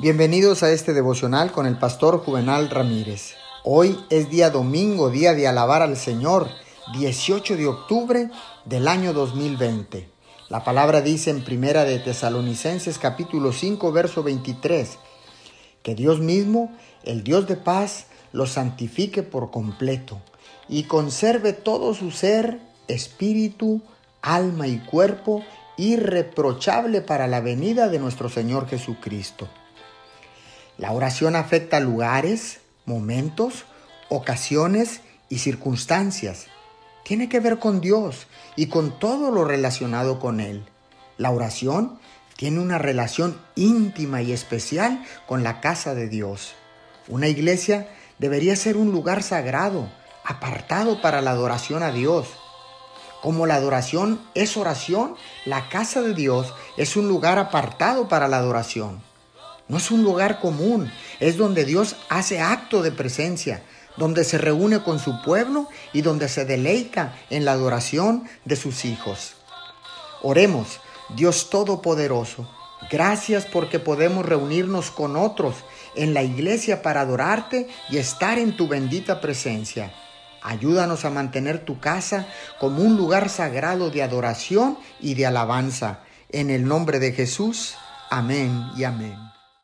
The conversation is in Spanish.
Bienvenidos a este devocional con el pastor Juvenal Ramírez. Hoy es día domingo, día de alabar al Señor, 18 de octubre del año 2020. La palabra dice en Primera de Tesalonicenses capítulo 5 verso 23 que Dios mismo, el Dios de paz, lo santifique por completo y conserve todo su ser, espíritu, alma y cuerpo irreprochable para la venida de nuestro Señor Jesucristo. La oración afecta lugares, momentos, ocasiones y circunstancias. Tiene que ver con Dios y con todo lo relacionado con Él. La oración tiene una relación íntima y especial con la casa de Dios. Una iglesia debería ser un lugar sagrado, apartado para la adoración a Dios. Como la adoración es oración, la casa de Dios es un lugar apartado para la adoración. No es un lugar común, es donde Dios hace acto de presencia, donde se reúne con su pueblo y donde se deleita en la adoración de sus hijos. Oremos, Dios Todopoderoso, gracias porque podemos reunirnos con otros en la iglesia para adorarte y estar en tu bendita presencia. Ayúdanos a mantener tu casa como un lugar sagrado de adoración y de alabanza. En el nombre de Jesús, amén y amén.